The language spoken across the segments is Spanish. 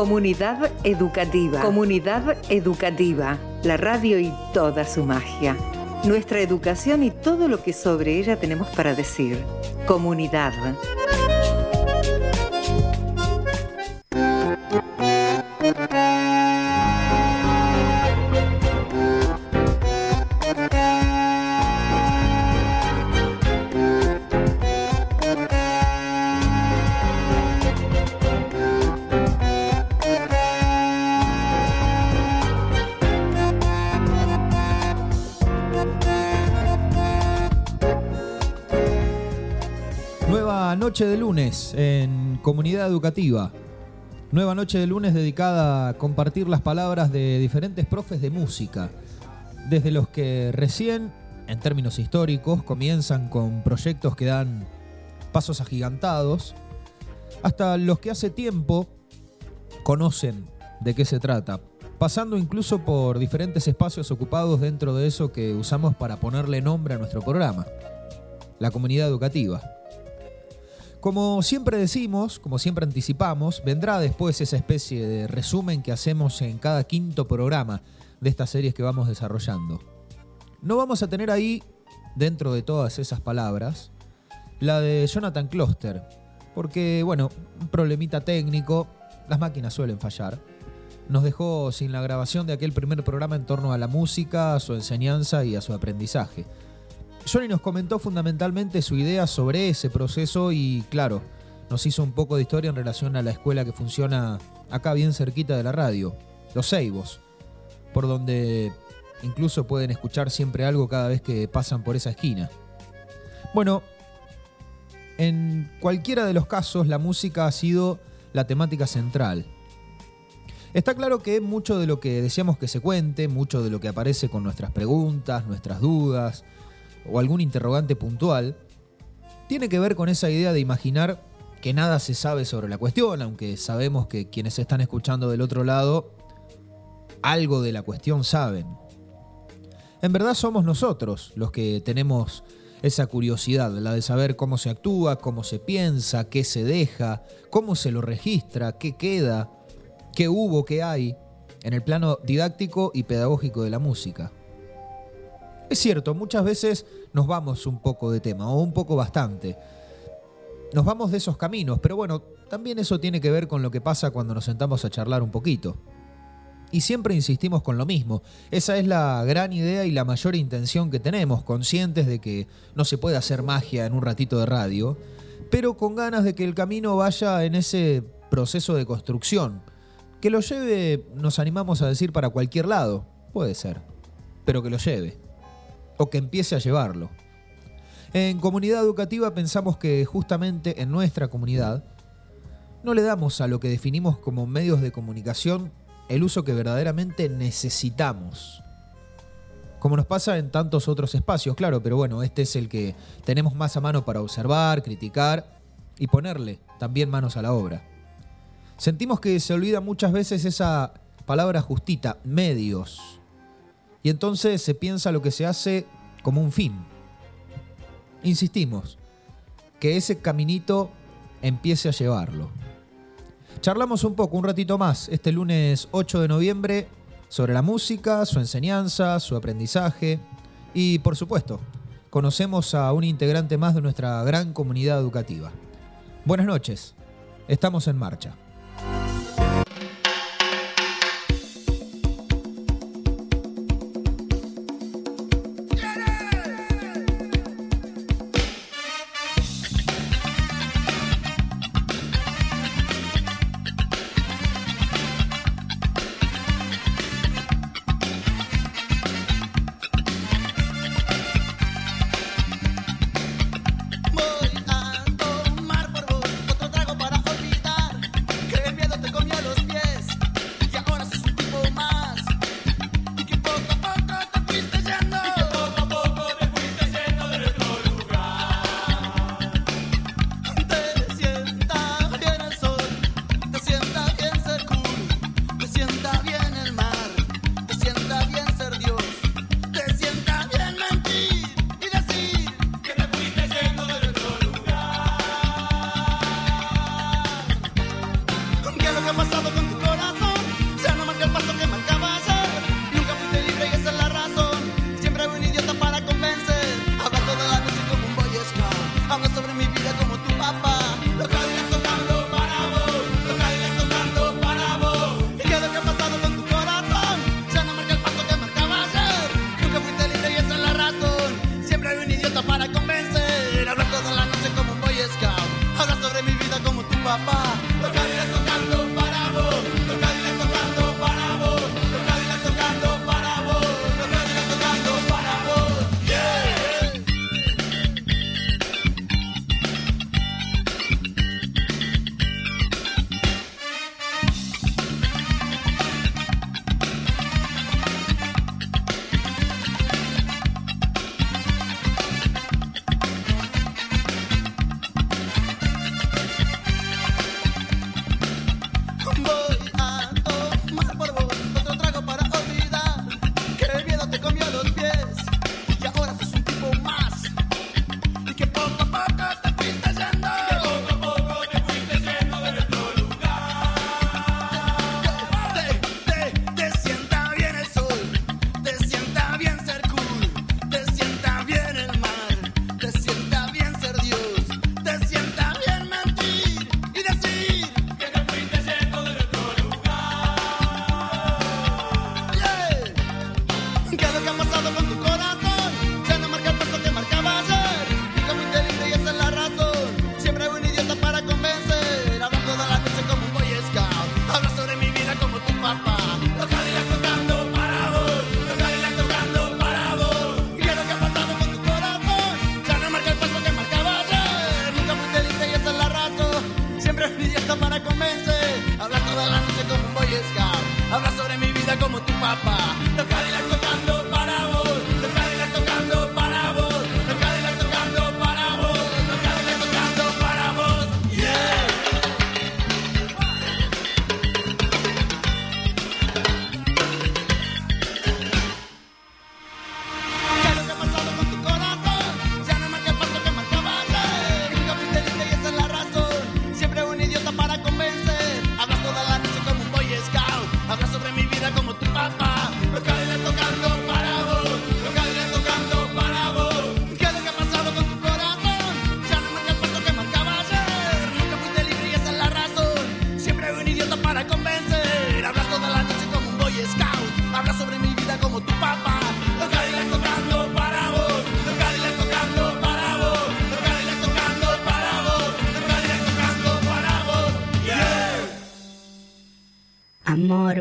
Comunidad Educativa. Comunidad Educativa. La radio y toda su magia. Nuestra educación y todo lo que sobre ella tenemos para decir. Comunidad. En Comunidad Educativa. Nueva noche de lunes dedicada a compartir las palabras de diferentes profes de música. Desde los que recién, en términos históricos, comienzan con proyectos que dan pasos agigantados, hasta los que hace tiempo conocen de qué se trata, pasando incluso por diferentes espacios ocupados dentro de eso que usamos para ponerle nombre a nuestro programa, la comunidad educativa. Como siempre decimos, como siempre anticipamos, vendrá después esa especie de resumen que hacemos en cada quinto programa de estas series que vamos desarrollando. No vamos a tener ahí, dentro de todas esas palabras, la de Jonathan Kloster, porque, bueno, un problemita técnico, las máquinas suelen fallar. Nos dejó sin la grabación de aquel primer programa en torno a la música, a su enseñanza y a su aprendizaje. Johnny nos comentó fundamentalmente su idea sobre ese proceso y claro, nos hizo un poco de historia en relación a la escuela que funciona acá bien cerquita de la radio, Los Ceibos, por donde incluso pueden escuchar siempre algo cada vez que pasan por esa esquina. Bueno, en cualquiera de los casos la música ha sido la temática central. Está claro que mucho de lo que deseamos que se cuente, mucho de lo que aparece con nuestras preguntas, nuestras dudas, o algún interrogante puntual, tiene que ver con esa idea de imaginar que nada se sabe sobre la cuestión, aunque sabemos que quienes están escuchando del otro lado algo de la cuestión saben. En verdad somos nosotros los que tenemos esa curiosidad, la de saber cómo se actúa, cómo se piensa, qué se deja, cómo se lo registra, qué queda, qué hubo, qué hay, en el plano didáctico y pedagógico de la música. Es cierto, muchas veces nos vamos un poco de tema, o un poco bastante. Nos vamos de esos caminos, pero bueno, también eso tiene que ver con lo que pasa cuando nos sentamos a charlar un poquito. Y siempre insistimos con lo mismo. Esa es la gran idea y la mayor intención que tenemos, conscientes de que no se puede hacer magia en un ratito de radio, pero con ganas de que el camino vaya en ese proceso de construcción. Que lo lleve, nos animamos a decir, para cualquier lado. Puede ser. Pero que lo lleve o que empiece a llevarlo. En comunidad educativa pensamos que justamente en nuestra comunidad no le damos a lo que definimos como medios de comunicación el uso que verdaderamente necesitamos. Como nos pasa en tantos otros espacios, claro, pero bueno, este es el que tenemos más a mano para observar, criticar y ponerle también manos a la obra. Sentimos que se olvida muchas veces esa palabra justita, medios. Y entonces se piensa lo que se hace como un fin. Insistimos, que ese caminito empiece a llevarlo. Charlamos un poco, un ratito más, este lunes 8 de noviembre, sobre la música, su enseñanza, su aprendizaje y, por supuesto, conocemos a un integrante más de nuestra gran comunidad educativa. Buenas noches, estamos en marcha.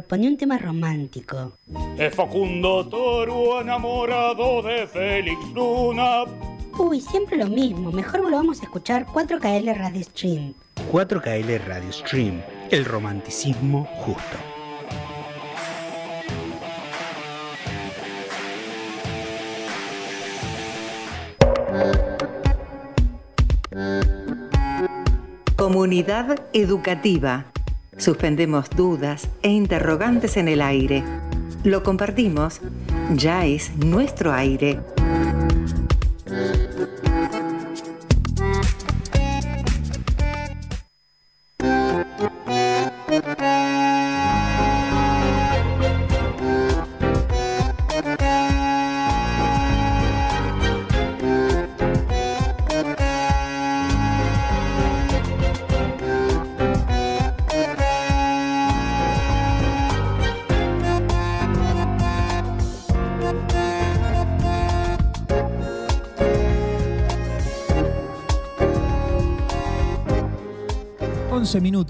Poné un tema romántico. Es Facundo Toro enamorado de Félix Luna. Uy, siempre lo mismo. Mejor volvamos a escuchar 4KL Radio Stream. 4KL Radio Stream, el romanticismo justo. Comunidad educativa. Suspendemos dudas e interrogantes en el aire. Lo compartimos. Ya es nuestro aire.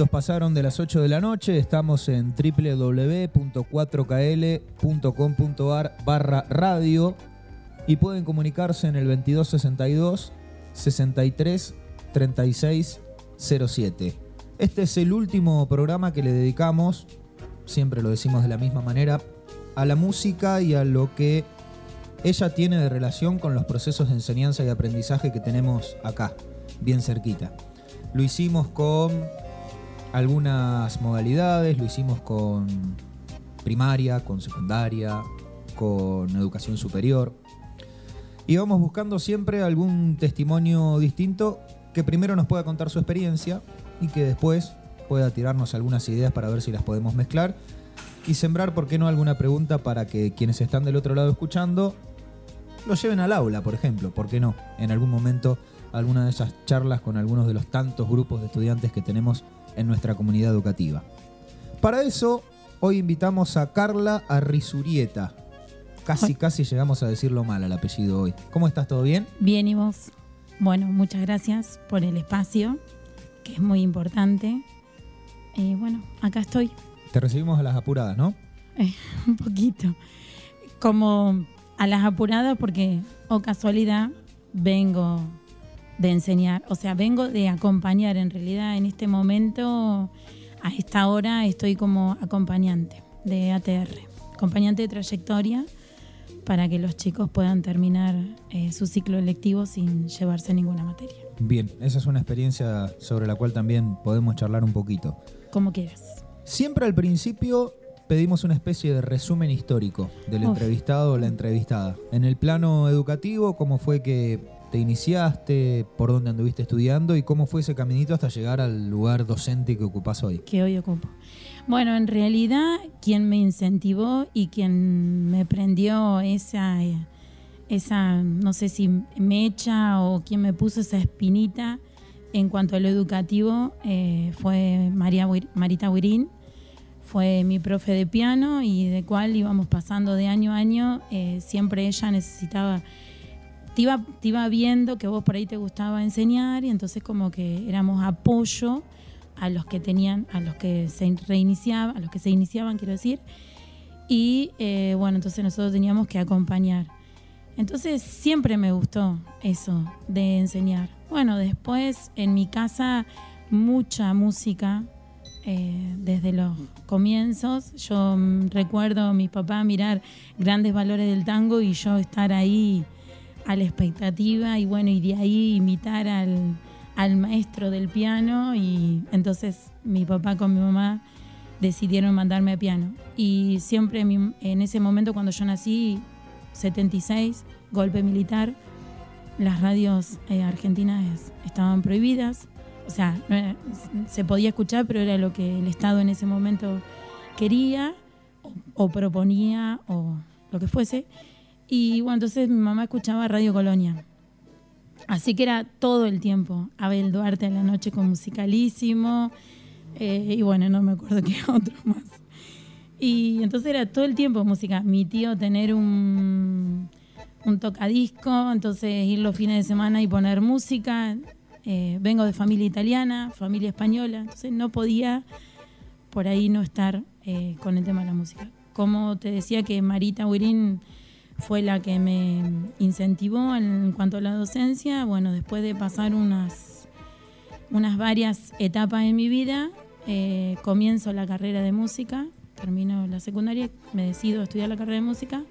Pasaron de las 8 de la noche. Estamos en www.4kl.com.ar barra radio y pueden comunicarse en el 2262 63 36 07. Este es el último programa que le dedicamos, siempre lo decimos de la misma manera, a la música y a lo que ella tiene de relación con los procesos de enseñanza y aprendizaje que tenemos acá, bien cerquita. Lo hicimos con algunas modalidades, lo hicimos con primaria, con secundaria, con educación superior. Y vamos buscando siempre algún testimonio distinto que primero nos pueda contar su experiencia y que después pueda tirarnos algunas ideas para ver si las podemos mezclar y sembrar, ¿por qué no?, alguna pregunta para que quienes están del otro lado escuchando lo lleven al aula, por ejemplo, ¿por qué no? En algún momento alguna de esas charlas con algunos de los tantos grupos de estudiantes que tenemos en nuestra comunidad educativa. Para eso, hoy invitamos a Carla Arrizurieta. Casi, casi llegamos a decirlo mal al apellido hoy. ¿Cómo estás? ¿Todo bien? Bien, y vos. Bueno, muchas gracias por el espacio, que es muy importante. Y bueno, acá estoy, Te recibimos a las apuradas, ¿no? eh, un poquito. Como a las apuradas, porque, o casualidad, vengo de enseñar, o sea, vengo de acompañar. En realidad, en este momento, a esta hora, estoy como acompañante de ATR, acompañante de trayectoria, para que los chicos puedan terminar eh, su ciclo lectivo sin llevarse ninguna materia. Bien, esa es una experiencia sobre la cual también podemos charlar un poquito. Como quieras. Siempre al principio pedimos una especie de resumen histórico del Uf. entrevistado o la entrevistada. En el plano educativo, ¿cómo fue que te iniciaste? ¿Por dónde anduviste estudiando? ¿Y cómo fue ese caminito hasta llegar al lugar docente que ocupás hoy? que hoy ocupo. Bueno, en realidad quien me incentivó y quien me prendió esa, esa, no sé si mecha o quien me puso esa espinita en cuanto a lo educativo eh, fue María Marita Huirín. Fue mi profe de piano y de cual íbamos pasando de año a año. eh, siempre ella necesitaba te iba, te iba viendo que vos por ahí te gustaba enseñar y entonces como que éramos apoyo a los que tenían, a los que se reiniciaban, a los que se iniciaban, quiero decir. Y eh, bueno, entonces nosotros teníamos que acompañar. Entonces siempre me gustó eso de enseñar. Bueno, después en mi casa mucha música, eh, desde los comienzos. Yo mm, recuerdo a mi papá mirar grandes valores del tango y yo estar ahí a la expectativa y bueno, y de ahí imitar al, al maestro del piano y entonces mi papá con mi mamá decidieron mandarme a piano. Y siempre en ese momento cuando yo nací, 76, golpe militar, las radios eh, argentinas estaban prohibidas. O sea, no era- se podía escuchar, pero era lo que el Estado en ese momento quería o, o proponía o lo que fuese. Y bueno, entonces mi mamá escuchaba Radio Colonia. Así que era todo el tiempo. Abel Duarte a la noche con musicalísimo. eh, y bueno, no me acuerdo qué otro más. Y entonces era todo el tiempo música. Mi tío tener un, un tocadisco, entonces ir los fines de semana y poner música. Eh, vengo de familia italiana, familia española, entonces no podía por ahí no estar eh, con el tema de la música. Como te decía que Marita Wirin fue la que me incentivó en cuanto a la docencia, bueno, después de pasar unas, unas varias etapas en mi vida, eh, comienzo la carrera de música, termino la secundaria, me decido a estudiar la carrera de música.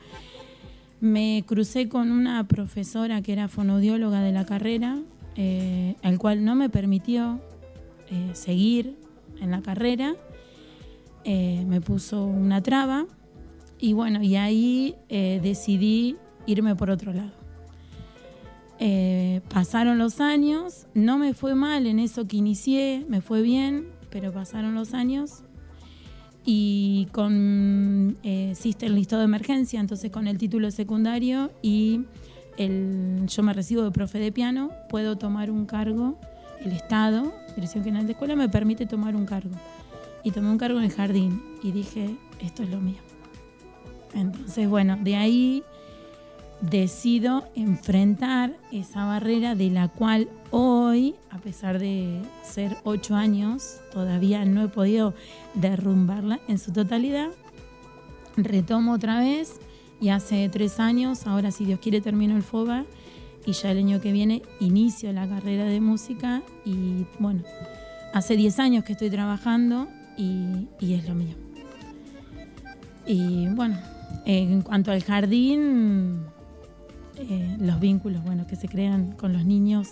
Me crucé con una profesora que era fonoaudióloga de la carrera, eh, el cual no me permitió eh, seguir en la carrera. Eh, me puso una traba y bueno, y ahí eh, decidí irme por otro lado. Eh, pasaron los años, no me fue mal en eso que inicié, me fue bien, pero pasaron los años y con eh, el listado de emergencia, entonces con el título secundario y el, yo me recibo de profe de piano, puedo tomar un cargo, el Estado, Dirección General de Escuela, me permite tomar un cargo. Y tomé un cargo en el jardín y dije, esto es lo mío. Entonces, bueno, de ahí decido enfrentar esa barrera de la cual hoy, a pesar de ser ocho años, todavía no he podido derrumbarla en su totalidad. Retomo otra vez y hace tres años, ahora si Dios quiere termino el FOBA y ya el año que viene inicio la carrera de música y bueno, hace 10 años que estoy trabajando y, y es lo mío. Y bueno, en cuanto al jardín, eh, los vínculos bueno, que se crean con los niños,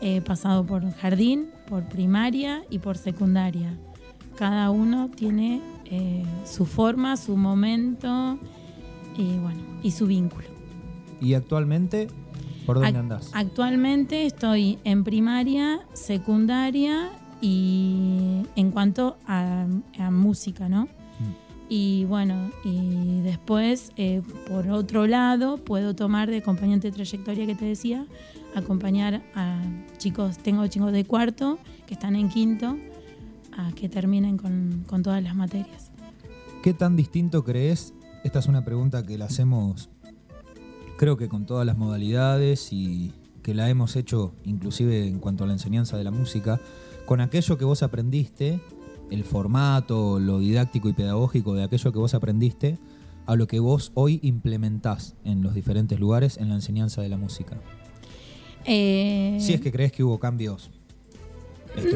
he pasado por jardín, por primaria y por secundaria. Cada uno tiene eh, su forma, su momento y bueno, y su vínculo. Y actualmente, ¿por dónde Ac- andás? Actualmente estoy en primaria, secundaria y en cuanto a, a música, ¿no? Y bueno, y después, eh, por otro lado, puedo tomar de acompañante de trayectoria que te decía, acompañar a chicos, tengo chicos de cuarto que están en quinto, a que terminen con, con todas las materias. ¿Qué tan distinto crees? Esta es una pregunta que la hacemos, creo que con todas las modalidades y que la hemos hecho inclusive en cuanto a la enseñanza de la música, con aquello que vos aprendiste, el formato, lo didáctico y pedagógico de aquello que vos aprendiste, a lo que vos hoy implementás en los diferentes lugares en la enseñanza de la música. Eh, Si es que crees que hubo cambios.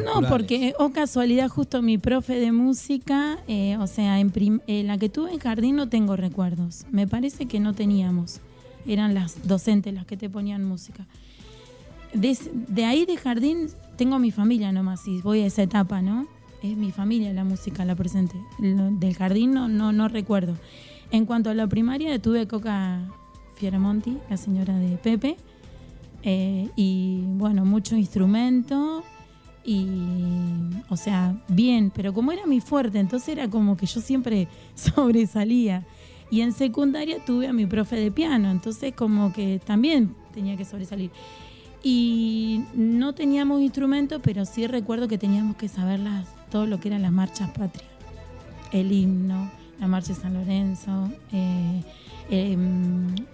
No, porque, o casualidad, justo mi profe de música, eh, o sea, en prim- eh, la que tuve en jardín no tengo recuerdos. Me parece que no teníamos. Eran las docentes las que te ponían música. De ahí de jardín tengo mi familia nomás, y voy a esa etapa, ¿no? Es mi familia la música, la presente. Del jardín no, no, no recuerdo. En cuanto a la primaria, tuve Coca Fioramonti, la señora de Pepe. eh, y bueno, mucho instrumento y o sea, bien, pero como era mi fuerte, entonces era como que yo siempre sobresalía. Y en secundaria tuve a mi profe de piano, entonces como que también tenía que sobresalir. Y no teníamos instrumento, pero sí recuerdo que teníamos que saber las, todo lo que eran las marchas patrias. El himno, la marcha de San Lorenzo, eh, eh,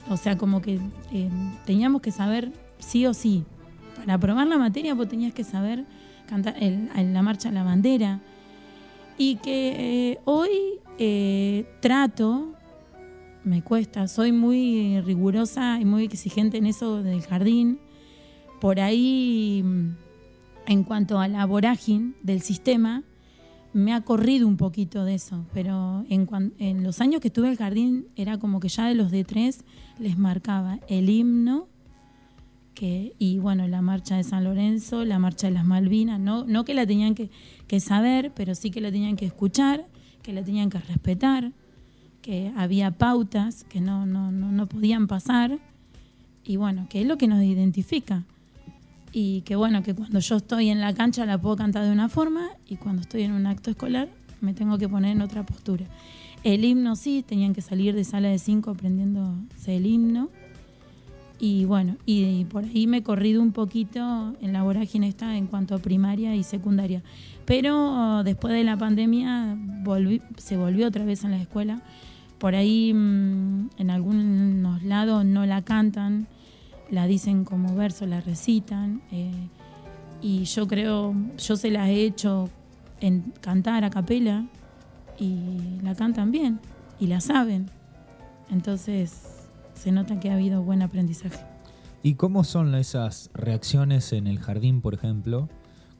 o sea, como que eh, teníamos que saber sí o sí. Para aprobar la materia vos tenías que saber cantar el- la marcha a la bandera. Y que eh, hoy eh, trato, me cuesta, soy muy rigurosa y muy exigente en eso del jardín. Por ahí, en cuanto a la vorágine del sistema, me ha corrido un poquito de eso, pero en, cuan- en los años que estuve en el jardín era como que ya de los de tres les marcaba el himno que, y bueno, la marcha de San Lorenzo, la marcha de las Malvinas, no, no que la tenían que, que saber, pero sí que la tenían que escuchar, que la tenían que respetar, que había pautas que no, no, no, no podían pasar, y bueno, que es lo que nos identifica. Y que bueno, que cuando yo estoy en la cancha la puedo cantar de una forma y cuando estoy en un acto escolar me tengo que poner en otra postura. El himno sí, tenían que salir de sala de cinco aprendiéndose el himno. Y bueno, y, por ahí me he corrido un poquito en la vorágine esta en cuanto a primaria y secundaria. Pero después de la pandemia volví- se volvió otra vez en la escuela. Por ahí mm, en algunos lados no la cantan, la dicen como verso, la recitan. eh, y yo creo, yo se las he hecho en cantar a capela y la cantan bien y la saben. Entonces se nota que ha habido buen aprendizaje. ¿Y cómo son esas reacciones en el jardín, por ejemplo,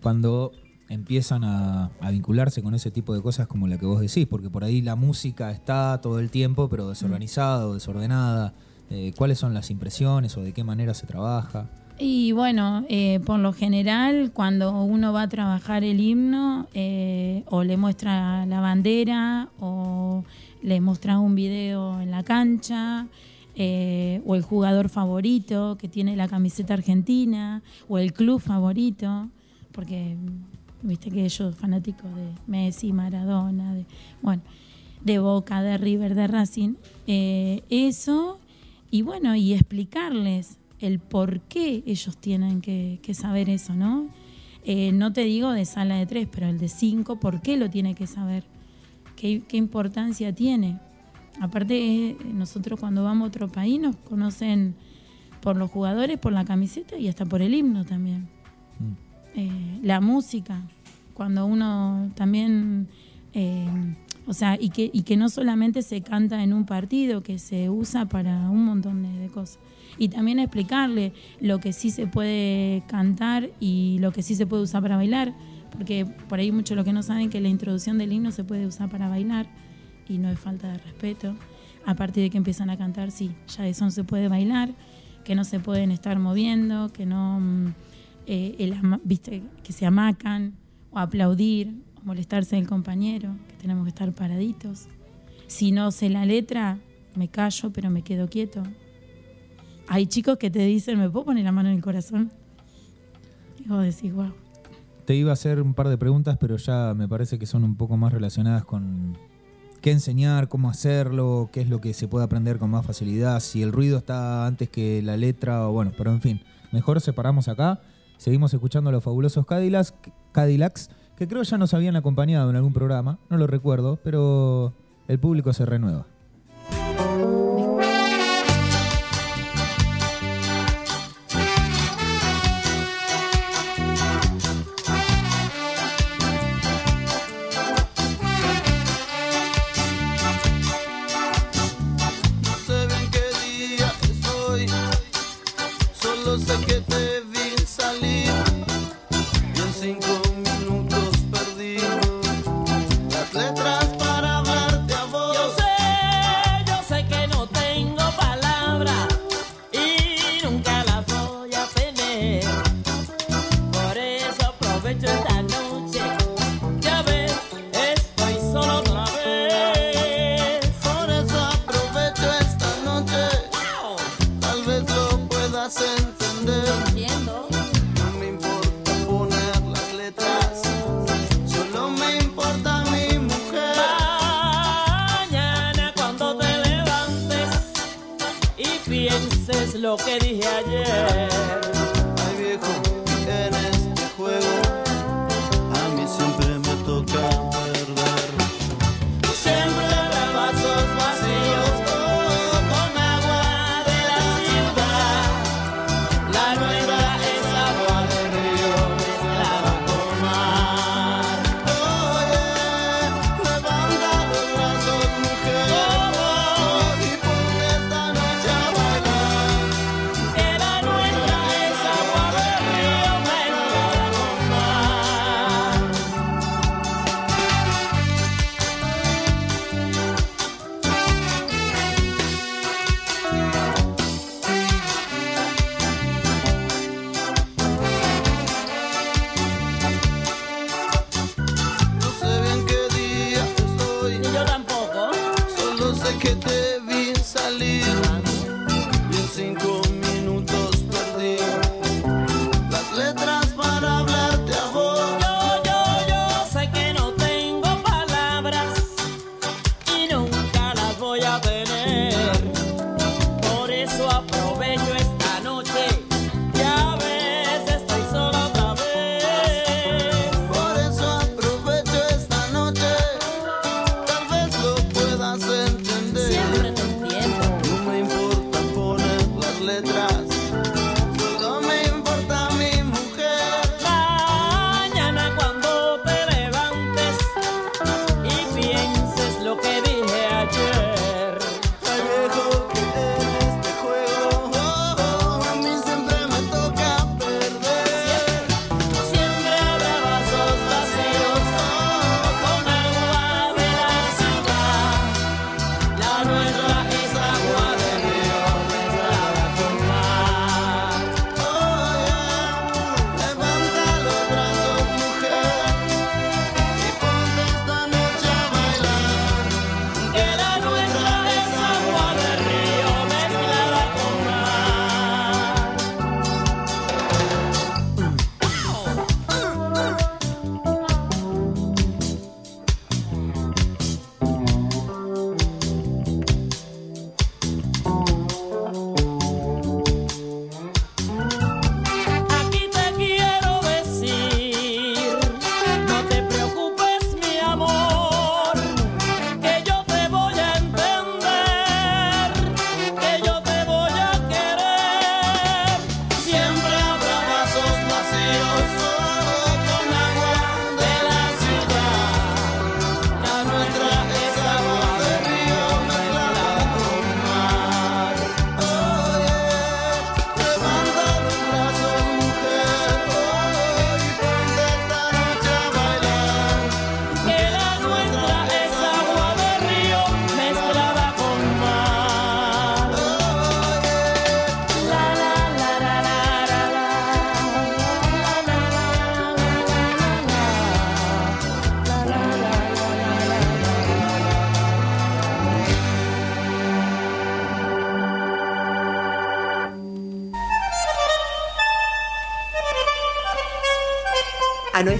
cuando empiezan a, a vincularse con ese tipo de cosas como la que vos decís? Porque por ahí la música está todo el tiempo, pero desorganizada o desordenada. Eh, ¿Cuáles son las impresiones o de qué manera se trabaja? Y bueno, eh, por lo general, cuando uno va a trabajar el himno, eh, o le muestra la bandera, o le muestra un video en la cancha, o el jugador favorito que tiene la camiseta argentina, o el club favorito, porque viste que ellos fanáticos de Messi, Maradona, de, bueno, de Boca, de River, de Racing, eso, y bueno, y explicarles el por qué ellos tienen que, que saber eso, ¿no? Eh, no te digo de sala de tres, pero el de cinco, ¿por qué lo tiene que saber? ¿Qué, qué importancia tiene? Aparte, eh, nosotros cuando vamos a otro país nos conocen por los jugadores, por la camiseta y hasta por el himno también. Eh, la música, cuando uno también, o sea, y que, y que no solamente se canta en un partido, que se usa para un montón de, cosas. Y también explicarle lo que sí se puede cantar y lo que sí se puede usar para bailar, porque por ahí muchos lo que no saben que la introducción del himno se puede usar para bailar y no es falta de respeto. A partir de que empiezan a cantar, sí, ya eso no se puede bailar, que no se pueden estar moviendo, que no, mm, eh, el viste, que se amacan, o aplaudir, molestarse del compañero, que tenemos que estar paraditos. Si no sé la letra, me callo, pero me quedo quieto. Hay chicos que te dicen, ¿me puedo poner la mano en el corazón? Y vos decís, wow. Te iba a hacer un par de preguntas, pero ya me parece que son un poco más relacionadas con qué enseñar, cómo hacerlo, qué es lo que se puede aprender con más facilidad, si el ruido está antes que la letra, o bueno, pero en fin, mejor separamos acá. Seguimos escuchando los fabulosos Cadillacs, Cadillacs, que creo ya nos habían acompañado en algún programa, no lo recuerdo, pero el público se renueva.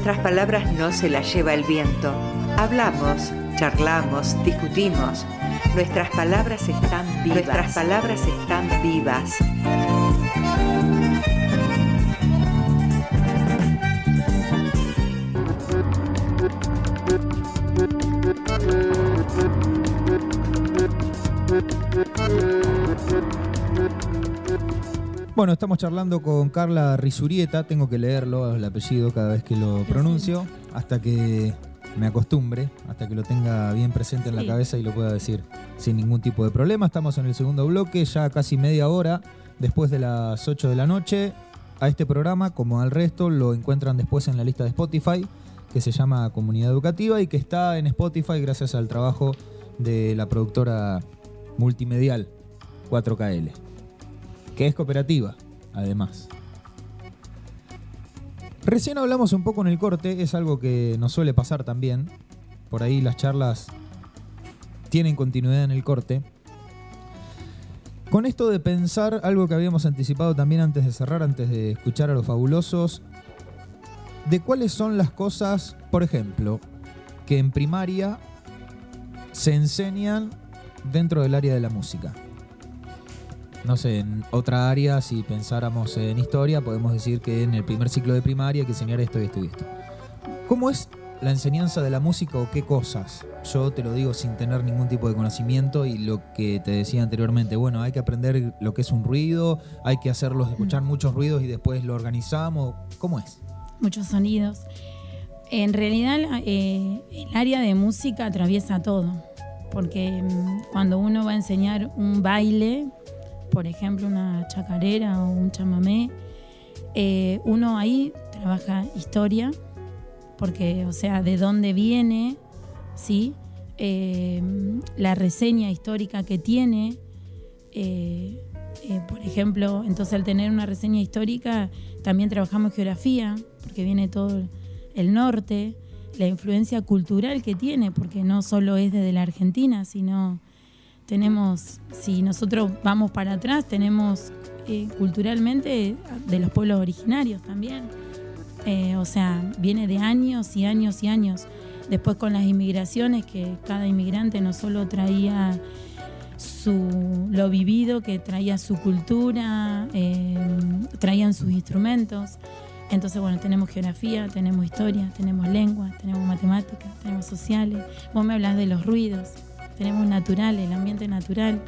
Nuestras palabras no se las lleva el viento. Hablamos, charlamos, discutimos. Nuestras palabras están vivas. Bueno, estamos charlando con Carla Risurieta. Tengo que leerlo, el apellido, cada vez que lo pronuncio, hasta que me acostumbre, hasta que lo tenga bien presente en la cabeza y lo pueda decir sin ningún tipo de problema. Estamos en el segundo bloque, ya casi media hora después de las 8 de la noche. A este programa, como al resto, lo encuentran después en la lista de Spotify, que se llama Comunidad Educativa y que está en Spotify gracias al trabajo de la productora multimedial 4KL que es cooperativa, además. Recién hablamos un poco en el corte, es algo que nos suele pasar también. Por ahí las charlas tienen continuidad en el corte. Con esto de pensar algo que habíamos anticipado también antes de cerrar, antes de escuchar a los fabulosos, de cuáles son las cosas, por ejemplo, que en primaria se enseñan dentro del área de la música no sé, en otra área, si pensáramos en historia, podemos decir que en el primer ciclo de primaria hay que enseñar esto y esto y esto. ¿Cómo es la enseñanza de la música o qué cosas? Yo te lo digo sin tener ningún tipo de conocimiento y lo que te decía anteriormente, bueno, hay que aprender lo que es un ruido, hay que hacerlos escuchar muchos ruidos y después lo organizamos. ¿Cómo es? muchos sonidos. En realidad, eh, el área de música atraviesa todo, porque mm, cuando uno va a enseñar un baile, por ejemplo, una chacarera o un chamamé, eh, uno ahí trabaja historia, porque, o sea, de dónde viene, ¿sí? Eh, la reseña histórica que tiene. eh, por ejemplo, entonces al tener una reseña histórica, también trabajamos geografía, porque viene todo el norte, la influencia cultural que tiene, porque no solo es desde la Argentina, sino tenemos, si nosotros vamos para atrás, tenemos eh, culturalmente de los pueblos originarios también. Eh, o sea, viene de años y años y años. Después con las inmigraciones, que cada inmigrante no solo traía su, lo vivido, que traía su cultura, eh, traían sus instrumentos. Entonces, bueno, tenemos geografía, tenemos historia, tenemos lengua, tenemos matemáticas, tenemos sociales. Vos me hablas de los ruidos, tenemos naturales, el ambiente natural,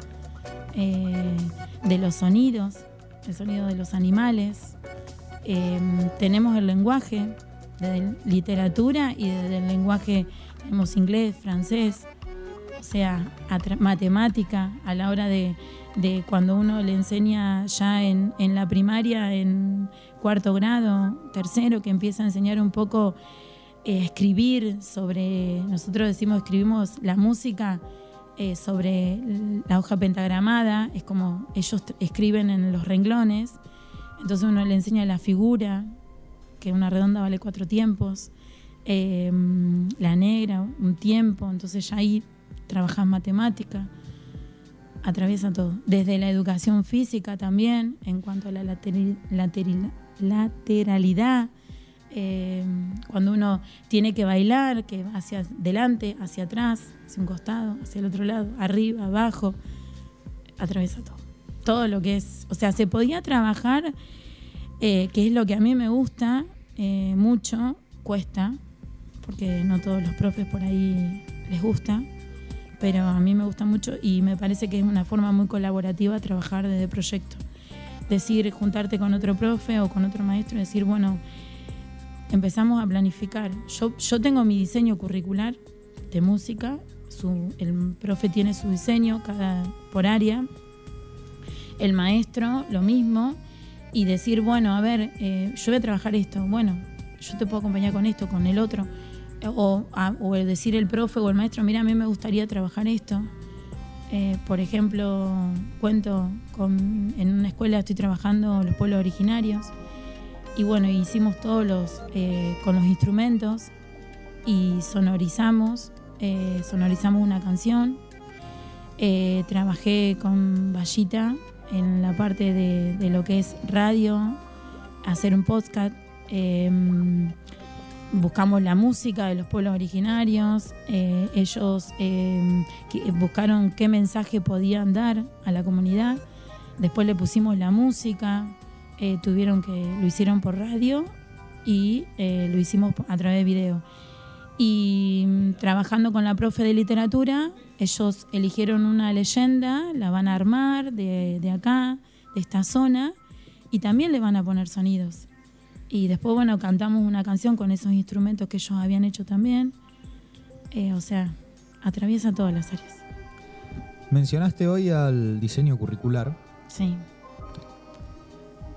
eh, de los sonidos, el sonido de los animales. Eh, tenemos el lenguaje, de literatura y desde el lenguaje tenemos inglés, francés, o sea, matemática a la hora de, de cuando uno le enseña ya en, en la primaria, en cuarto grado, tercero, que empieza a enseñar un poco eh, escribir sobre, nosotros decimos, escribimos la música eh, sobre la hoja pentagramada, es como ellos escriben en los renglones, entonces uno le enseña la figura, que una redonda vale cuatro tiempos, eh, la negra un tiempo, entonces ya ahí trabajas matemática, atraviesa todo. Desde la educación física también, en cuanto a la lateralidad, eh, cuando uno tiene que bailar, que hacia adelante, hacia atrás, hacia un costado, hacia el otro lado, arriba, abajo, atraviesa todo. Todo lo que es, o sea, se podía trabajar, eh, que es lo que a mí me gusta eh, mucho, cuesta, porque no todos los profes por ahí les gusta, pero a mí me gusta mucho y me parece que es una forma muy colaborativa trabajar desde proyecto. Decir, juntarte con otro profe o con otro maestro y decir, bueno, empezamos a planificar. Yo, yo tengo mi diseño curricular de música, su- el profe tiene su diseño cada, por área, el maestro lo mismo, y decir, bueno, a ver, eh, yo voy a trabajar esto, bueno, yo te puedo acompañar con esto, con el otro, o, a- o decir el profe o el maestro, mira, a mí me gustaría trabajar esto. Eh, por ejemplo, cuento con, en una escuela estoy trabajando los pueblos originarios y bueno, hicimos todos los eh, con los instrumentos y sonorizamos, eh, sonorizamos una canción. Eh, trabajé con Vallita en la parte de, lo que es radio, hacer un podcast. eh, buscamos la música de los pueblos originarios, ellos que- buscaron qué mensaje podían dar a la comunidad, después le pusimos la música, eh, tuvieron que, lo hicieron por radio y eh, lo hicimos a través de video. Y mm, trabajando con la profe de literatura, ellos eligieron una leyenda, la van a armar de, de acá, de esta zona, y también le van a poner sonidos. Y después, bueno, cantamos una canción con esos instrumentos que ellos habían hecho también. Eh, o sea, atraviesa todas las áreas. Mencionaste hoy al diseño curricular. Sí.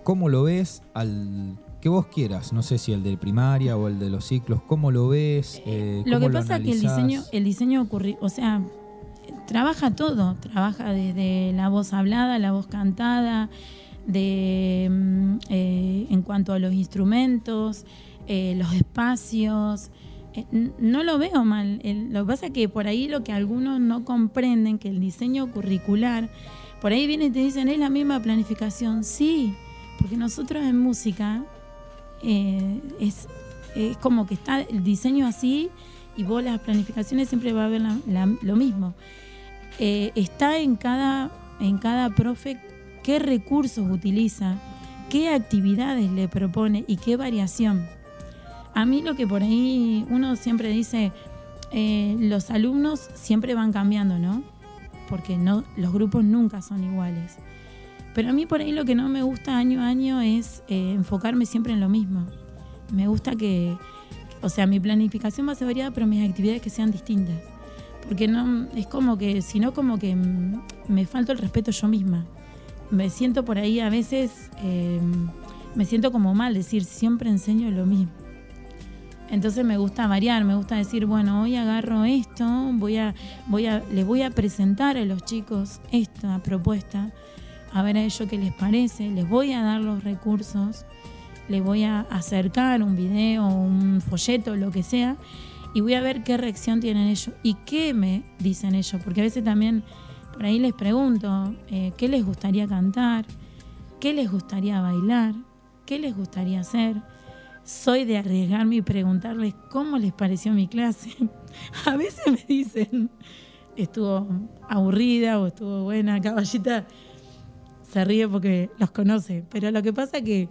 ¿Cómo lo ves al que vos quieras? No sé si el de primaria o el de los ciclos. ¿Cómo lo ves? Eh, Lo cómo que pasa es que el diseño, el diseño curri- o sea, trabaja todo, trabaja desde la voz hablada, la voz cantada, de mm, eh, en cuanto a los instrumentos, eh, los espacios. Eh, no lo veo mal. Lo que pasa es que por ahí lo que algunos no comprenden, que el diseño curricular, por ahí vienen y te dicen, es la misma planificación. Sí, porque nosotros en música eh, es, es como que está el diseño así y vos las planificaciones siempre va a haber lo mismo. Eh, está en cada, en cada profe qué recursos utiliza, qué actividades le propone y qué variación. A mí lo que por ahí uno siempre dice, eh, los alumnos siempre van cambiando, ¿no? Porque no, los grupos nunca son iguales. Pero a mí por ahí lo que no me gusta año a año es eh, enfocarme siempre en lo mismo. Me gusta que, o sea, mi planificación va a ser variada, pero mis actividades que sean distintas. Porque no, es como que, si no, como que mm, me falta el respeto yo misma. Me siento por ahí a veces, eh, me siento como mal decir, siempre enseño lo mismo. Entonces me gusta variar, me gusta decir, bueno, hoy agarro esto, voy a, voy a, les voy a presentar a los chicos esta propuesta, a ver a ellos qué les parece, les voy a dar los recursos, les voy a acercar un video, un folleto, lo que sea, y voy a ver qué reacción tienen ellos y qué me dicen ellos, porque a veces también por ahí les pregunto eh, qué les gustaría cantar, qué les gustaría bailar, qué les gustaría hacer. Soy de arriesgarme y preguntarles cómo les pareció mi clase. A veces me dicen, estuvo aburrida o estuvo buena, caballita. Se ríe porque los conoce, pero lo que pasa es que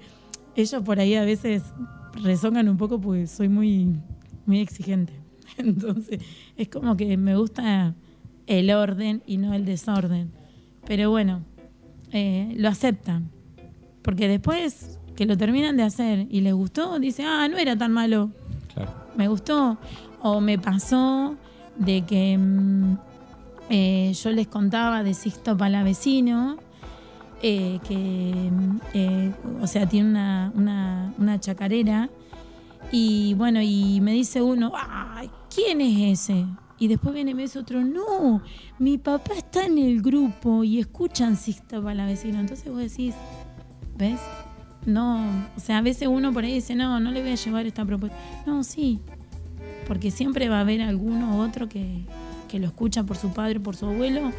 ellos por ahí a veces rezongan un poco porque soy muy, muy exigente. Entonces, es como que me gusta el orden y no el desorden. Pero bueno, eh, lo aceptan. Porque después que lo terminan de hacer y les gustó, dice, ah, no era tan malo. Claro. Me gustó. O me pasó de que mm, eh, yo les contaba de Sixto Palavecino, eh, que, eh, o sea, tiene una, una, chacarera. Y bueno, y me dice uno, ay, ¿quién es ese? Y después viene y me dice otro, no, mi papá está en el grupo y escuchan Sixto Palavecino. Entonces vos decís, ¿ves? No, o sea, a veces uno por ahí dice, no, no le voy a llevar esta propuesta. No, sí, porque siempre va a haber alguno u otro que, que lo escucha por su padre, por su abuelo,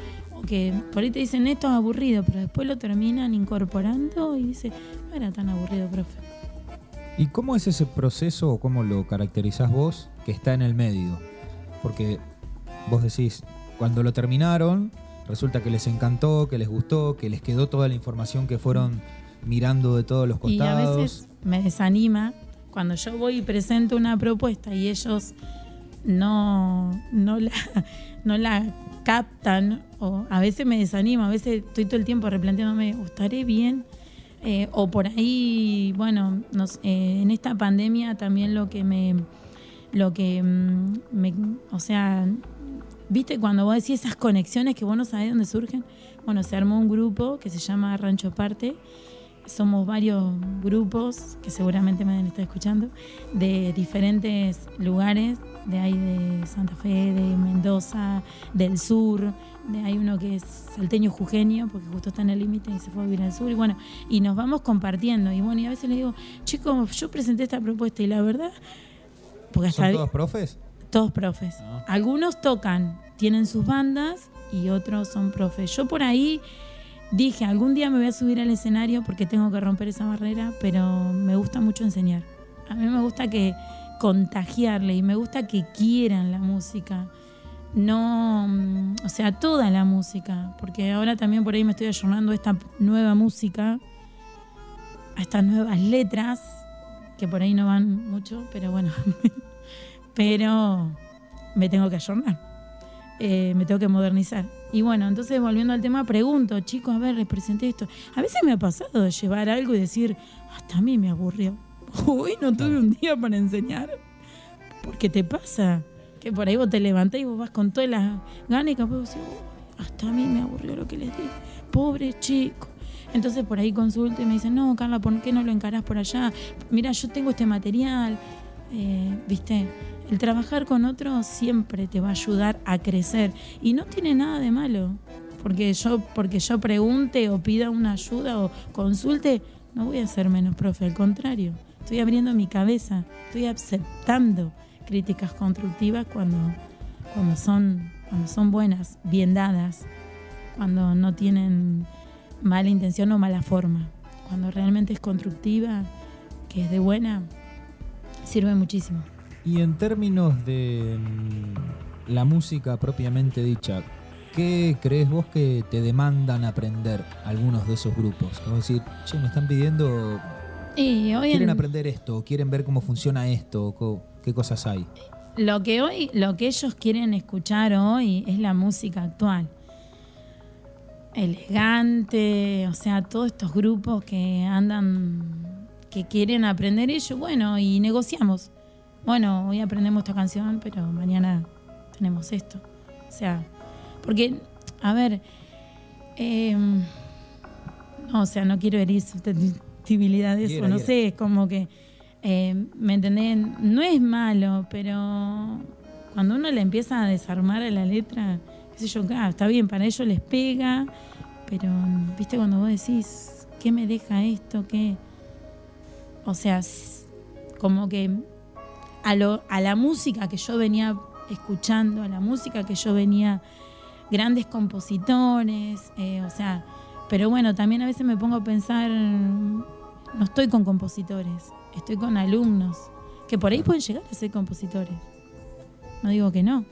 que por ahí te dicen esto es aburrido, pero después lo terminan incorporando y dice, no era tan aburrido, profe. ¿Y cómo es ese proceso o cómo lo caracterizás vos que está en el medio? Porque vos decís, cuando lo terminaron, resulta que les encantó, que les gustó, que les quedó toda la información que fueron mirando de todos los Y a costados. veces me desanima cuando yo voy y presento una propuesta y ellos no, no, la, no la captan, o a veces me desanima, a veces estoy todo el tiempo replanteándome, ¿estaré bien? Eh, o por ahí, bueno, eh, en esta pandemia también lo que me, lo que mm, me, o sea, viste cuando vos decís esas conexiones que vos no sabés dónde surgen, bueno, se armó un grupo que se llama Rancho Parte, somos varios grupos que seguramente me estar escuchando, de diferentes lugares, de ahí de Santa Fe, de Mendoza, del sur, de hay uno que es salteño jujeño, porque justo está en el límite y se fue a vivir al sur, y bueno, y nos vamos compartiendo, y bueno, y a veces le digo, chicos, yo presenté esta propuesta y la verdad, porque hasta ¿Son todos profes? todos profes. Ah. Algunos tocan, tienen sus bandas y otros son profes. Yo por ahí dije, algún día me voy a subir al escenario porque tengo que romper esa barrera, pero me gusta mucho enseñar. A mí me gusta que contagiarle y me gusta que quieran la música. No, mm, o sea, toda la música, porque ahora también por ahí me estoy ayornando a esta nueva música, a estas nuevas letras, que por ahí no van mucho, pero bueno, pero me tengo que ayornar, eh, me tengo que modernizar. Y bueno, entonces volviendo al tema, pregunto, chicos, a ver, les presenté esto. A veces me ha pasado de llevar algo y decir, hasta a mí me aburrió. Hoy no tuve un día para enseñar. Porque te pasa que por ahí vos te levantás y vos vas con todas las ganas y capaz vos decís, "Uy, hasta a mí me aburrió lo que les dije. Pobre chico. Entonces por ahí consulto y me dicen, no, Carla, ¿por qué no lo encarás por allá? Mira, yo tengo este material. Eh, ¿Viste? El trabajar con otros siempre te va a ayudar a crecer. Y no tiene nada de malo. Porque yo, porque yo pregunte o pida una ayuda o consulte, no voy a ser menos profe, al contrario. Estoy abriendo mi cabeza, estoy aceptando críticas constructivas cuando, cuando, son, cuando son buenas, bien dadas, cuando no tienen mala intención o mala forma. Cuando realmente es constructiva, que es de buena, sirve muchísimo. Y en términos de mm, la música propiamente dicha, ¿qué crees vos que te demandan aprender algunos de esos grupos? Como decir, che, me están pidiendo, Y hoy quieren en- aprender esto, quieren ver cómo funciona esto, qué cosas hay. lo que hoy, lo que ellos quieren escuchar hoy es la música actual. Elegante, o sea, todos estos grupos que andan, que quieren aprender ellos, bueno, y negociamos. Bueno, hoy aprendemos esta canción, pero mañana tenemos esto. O sea, porque, a ver, eh, no, o sea, no quiero herir susceptibilidades, Quiera, o no quiera. sé, es como que, eh, ¿me entendés? No es malo, pero cuando uno le empieza a desarmar a la letra, qué sé yo, claro, está bien, para ellos les pega, pero, viste, cuando vos decís, ¿qué me deja esto? ¿Qué? O sea, como que a, lo, a la música que yo venía escuchando, a la música que yo venía grandes compositores, eh, o sea, pero bueno, también a veces me pongo a pensar, no estoy con compositores, estoy con alumnos, que por ahí pueden llegar a ser compositores. No digo que no.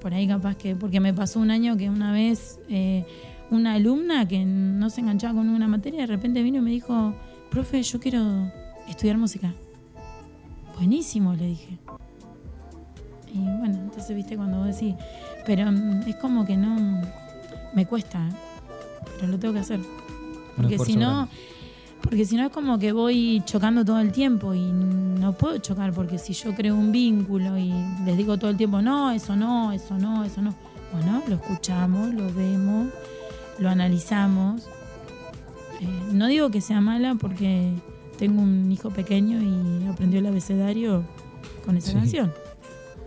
Por ahí capaz que, porque me pasó un año que una vez eh, una alumna que no se enganchaba con una materia, de repente vino y me dijo, profe, yo quiero estudiar música. Buenísimo, le dije. Y bueno, entonces viste cuando vos decís, pero mm, es como que no, me cuesta, ¿eh? pero lo tengo que hacer. Porque si no, porque si no es como que voy chocando todo el tiempo y no puedo chocar porque si yo creo un vínculo y les digo todo el tiempo, no, eso no, eso no, eso no. Bueno, lo escuchamos, lo vemos, lo analizamos. Eh, no digo que sea mala porque tengo un hijo pequeño y aprendió el abecedario con esa Sí. canción.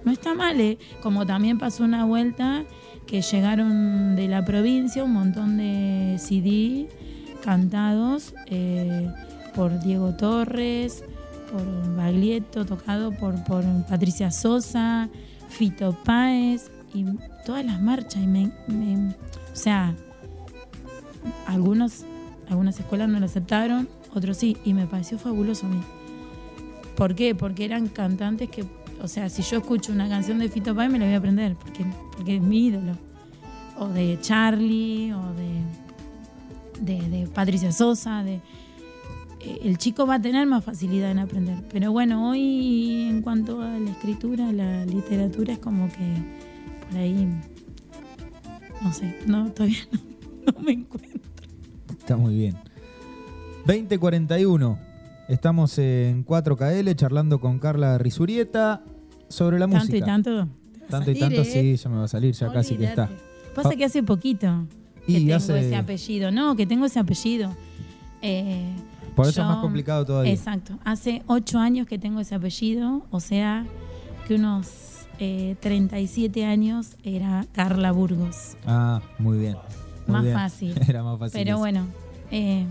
No está mal, ¿eh? como también pasó una vuelta que llegaron de la provincia un montón de CD cantados eh, por Diego Torres, por Baglietto, tocado por, por Patricia Sosa, Fito Páez y todas las marchas. Y me, me- o sea, algunos, algunas escuelas no lo aceptaron, otros sí, y me pareció fabuloso a mí. ¿Por qué? Porque eran cantantes que, o sea, si yo escucho una canción de Fito Páez me la voy a aprender, porque, porque es mi ídolo. O de Charlie, o de, de, Patricia Sosa, de eh, el chico va a tener más facilidad en aprender. Pero bueno, hoy en cuanto a la escritura, la literatura es como que por ahí, no sé, no, todavía no me encuentro. Está muy bien. 2041. Estamos en 4KL charlando con Carla Risurieta sobre la Tanto música. y tanto. Tanto y tanto, ¿eh? sí, ya me va a salir, ya casi que está. Pasa que hace poquito que Y tengo hace- ese apellido. No, que tengo ese apellido. Eh, Por eso es más complicado todavía. Exacto. Hace ocho años que tengo ese apellido, o sea que unos eh, 37 años era Carla Burgos. Ah, muy bien. Muy Más bien. fácil. Era más fácil. Pero eso. bueno, eh,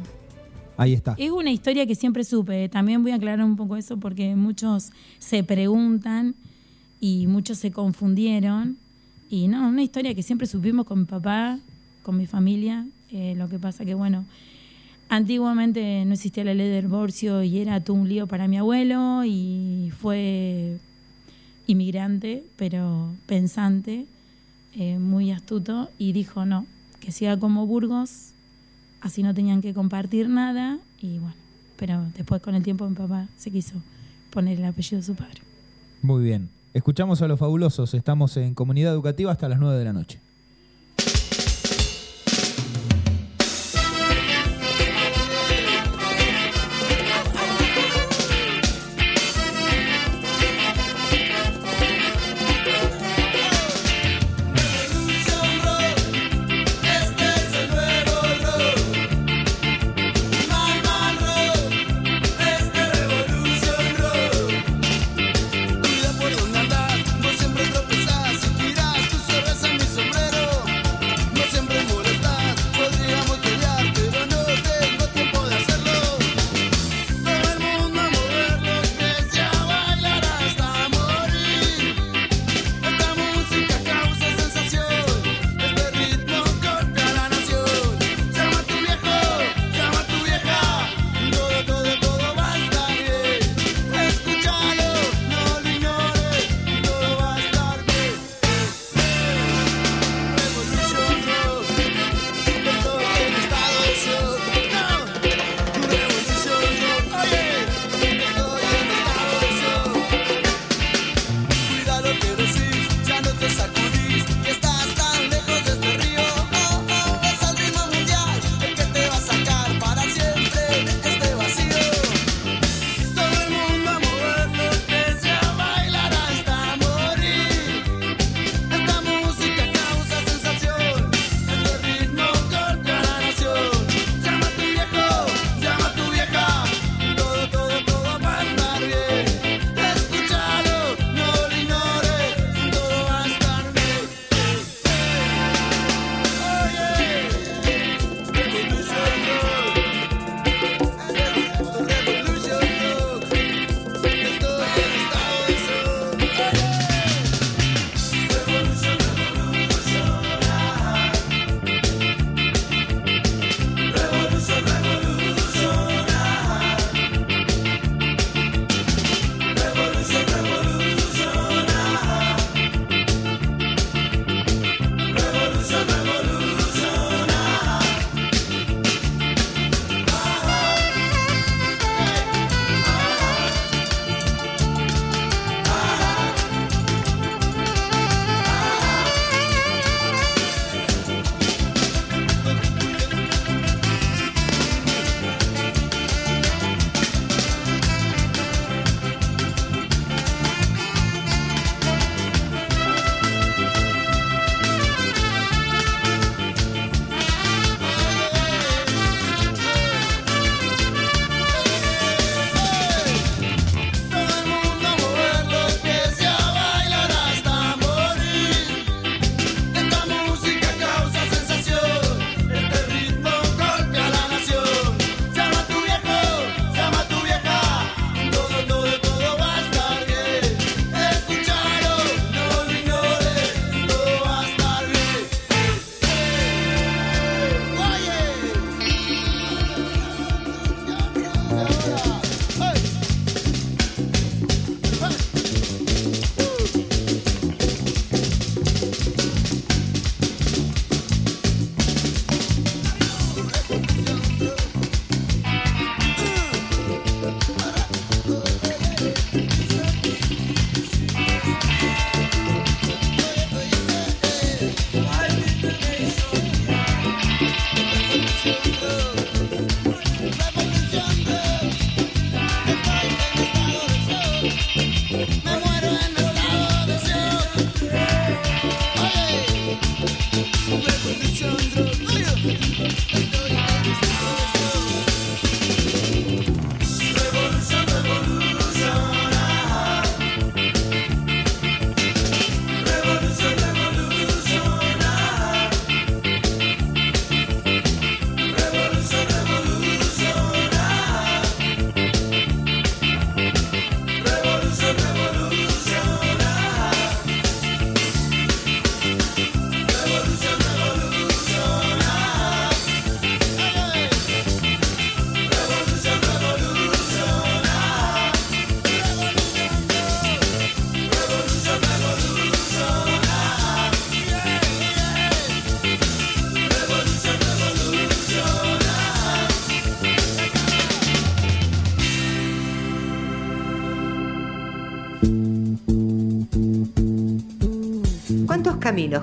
Ahí está. es una historia que siempre supe. También voy a aclarar un poco eso porque muchos se preguntan y muchos se confundieron. Y no, una historia que siempre supimos con mi papá, con mi familia. Eh, lo que pasa que, bueno, antiguamente no existía la ley del divorcio y era todo un lío para mi abuelo y fue inmigrante, pero pensante, eh, muy astuto, y dijo no, que siga como Burgos, así no tenían que compartir nada, y bueno, pero después con el tiempo mi papá se quiso poner el apellido de su padre. Muy bien. Escuchamos a los fabulosos. Estamos en comunidad educativa hasta las 9 de la noche.